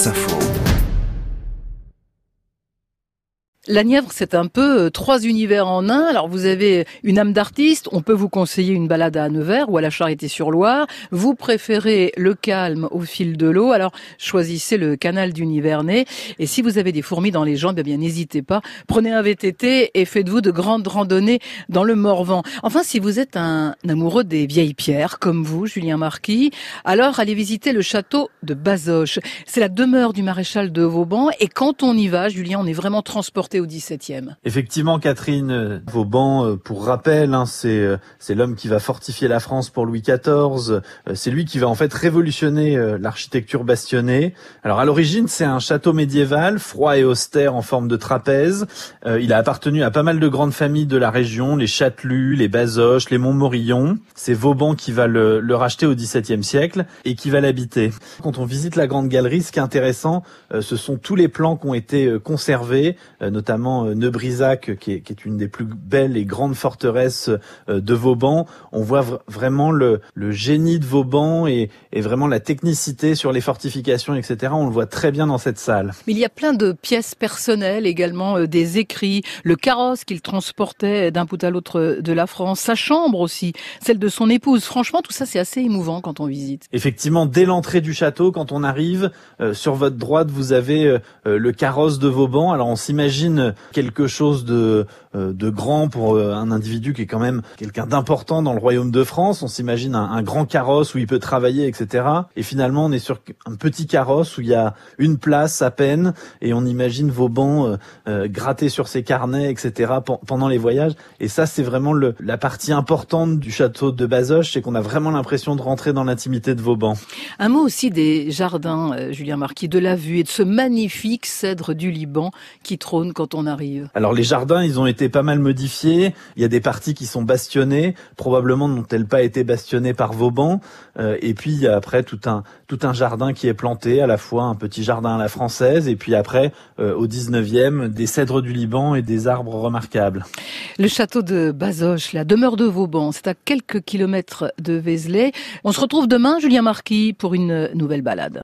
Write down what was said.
France Info. La Nièvre, c'est un peu euh, trois univers en un. Alors vous avez une âme d'artiste, on peut vous conseiller une balade à Nevers ou à la Charité-sur-Loire. Vous préférez le calme au fil de l'eau, alors choisissez le canal du Nivernais. Et si vous avez des fourmis dans les jambes, eh bien n'hésitez pas, prenez un VTT et faites-vous de grandes randonnées dans le Morvan. Enfin, si vous êtes un amoureux des vieilles pierres, comme vous, Julien Marquis, alors allez visiter le château de Bazoches. C'est la demeure du maréchal de Vauban et quand on y va, Julien, on est vraiment transporté au XVIIe. Effectivement, Catherine euh, Vauban, euh, pour rappel, hein, c'est euh, c'est l'homme qui va fortifier la France pour Louis XIV. C'est lui qui va en fait révolutionner l'architecture bastionnée. Alors à l'origine, c'est un château médiéval, froid et austère en forme de trapèze. Il a appartenu à pas mal de grandes familles de la région, les Châtelus, les Bazoches, les Montmorillon. C'est Vauban qui va le, le racheter au XVIIe siècle et qui va l'habiter. Quand on visite la grande galerie, ce qui est intéressant, ce sont tous les plans qui ont été conservés, euh, Neubrisac, qui est, qui est, une des plus belles et grandes forteresses euh, de Vauban. On voit vraiment le, le génie de Vauban et, et, vraiment la technicité sur les fortifications, etc. On le voit très bien dans cette salle. Mais il y a plein de pièces personnelles également, euh, des écrits, le carrosse qu'il transportait d'un bout à l'autre de la France, sa chambre aussi, celle de son épouse. Franchement, tout ça, c'est assez émouvant quand on visite. Effectivement, dès l'entrée du château, quand on arrive, sur votre droite, vous avez le carrosse de Vauban. Alors on s'imagine quelque chose de, euh, de grand pour euh, un individu qui est quand même quelqu'un d'important dans le royaume de France. On s'imagine un, grand carrosse où il peut travailler, etc. Et finalement, on est sur un petit carrosse où il y a une place à peine et on imagine Vauban euh, gratter sur ses carnets, etc. pendant les voyages. Et ça, c'est vraiment la partie importante du château de Bazoches, c'est qu'on a vraiment l'impression de rentrer dans l'intimité de Vauban. Un mot aussi des jardins, Julien Marquis, de la vue et de ce magnifique cèdre du Liban qui trône quand on arrive Alors les jardins, ils ont été pas mal modifiés. Il y a des parties qui sont bastionnées, probablement n'ont-elles pas été bastionnées par Vauban. Euh, et puis il y a après tout un tout un jardin qui est planté, à la fois un petit jardin à la française, et puis après euh, au 19e des cèdres du Liban et des arbres remarquables. Le château de Bazoches, la demeure de Vauban, c'est à quelques kilomètres de Vézelay. On se retrouve demain, Julien Marquis, pour une nouvelle balade.